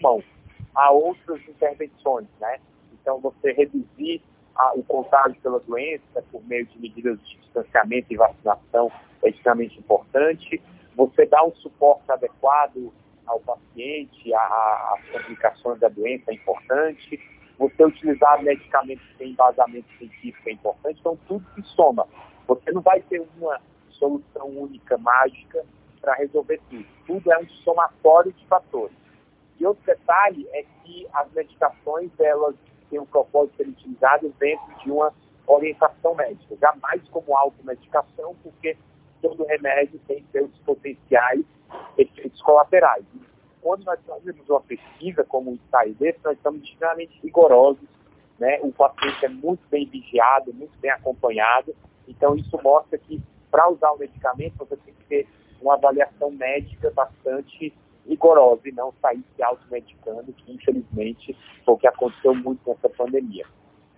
mão a outras intervenções, né? Então, você reduzir a, o contágio pela doença por meio de medidas de distanciamento e vacinação é extremamente importante. Você dá um suporte adequado ao paciente, às complicações da doença é importante. Você utilizar medicamentos sem embasamento científico é importante. Então, tudo se soma. Você não vai ter uma solução única, mágica, para resolver tudo. Tudo é um somatório de fatores. E outro detalhe é que as medicações, elas têm um propósito de serem utilizadas dentro de uma orientação médica, jamais como automedicação, porque todo remédio tem seus potenciais efeitos colaterais. Quando nós fazemos uma pesquisa como um ensaio desse, nós estamos extremamente rigorosos, né? o paciente é muito bem vigiado, muito bem acompanhado, então isso mostra que para usar o medicamento você tem que ter uma avaliação médica bastante rigorosa e não sair se automedicando, que infelizmente foi o que aconteceu muito nessa pandemia.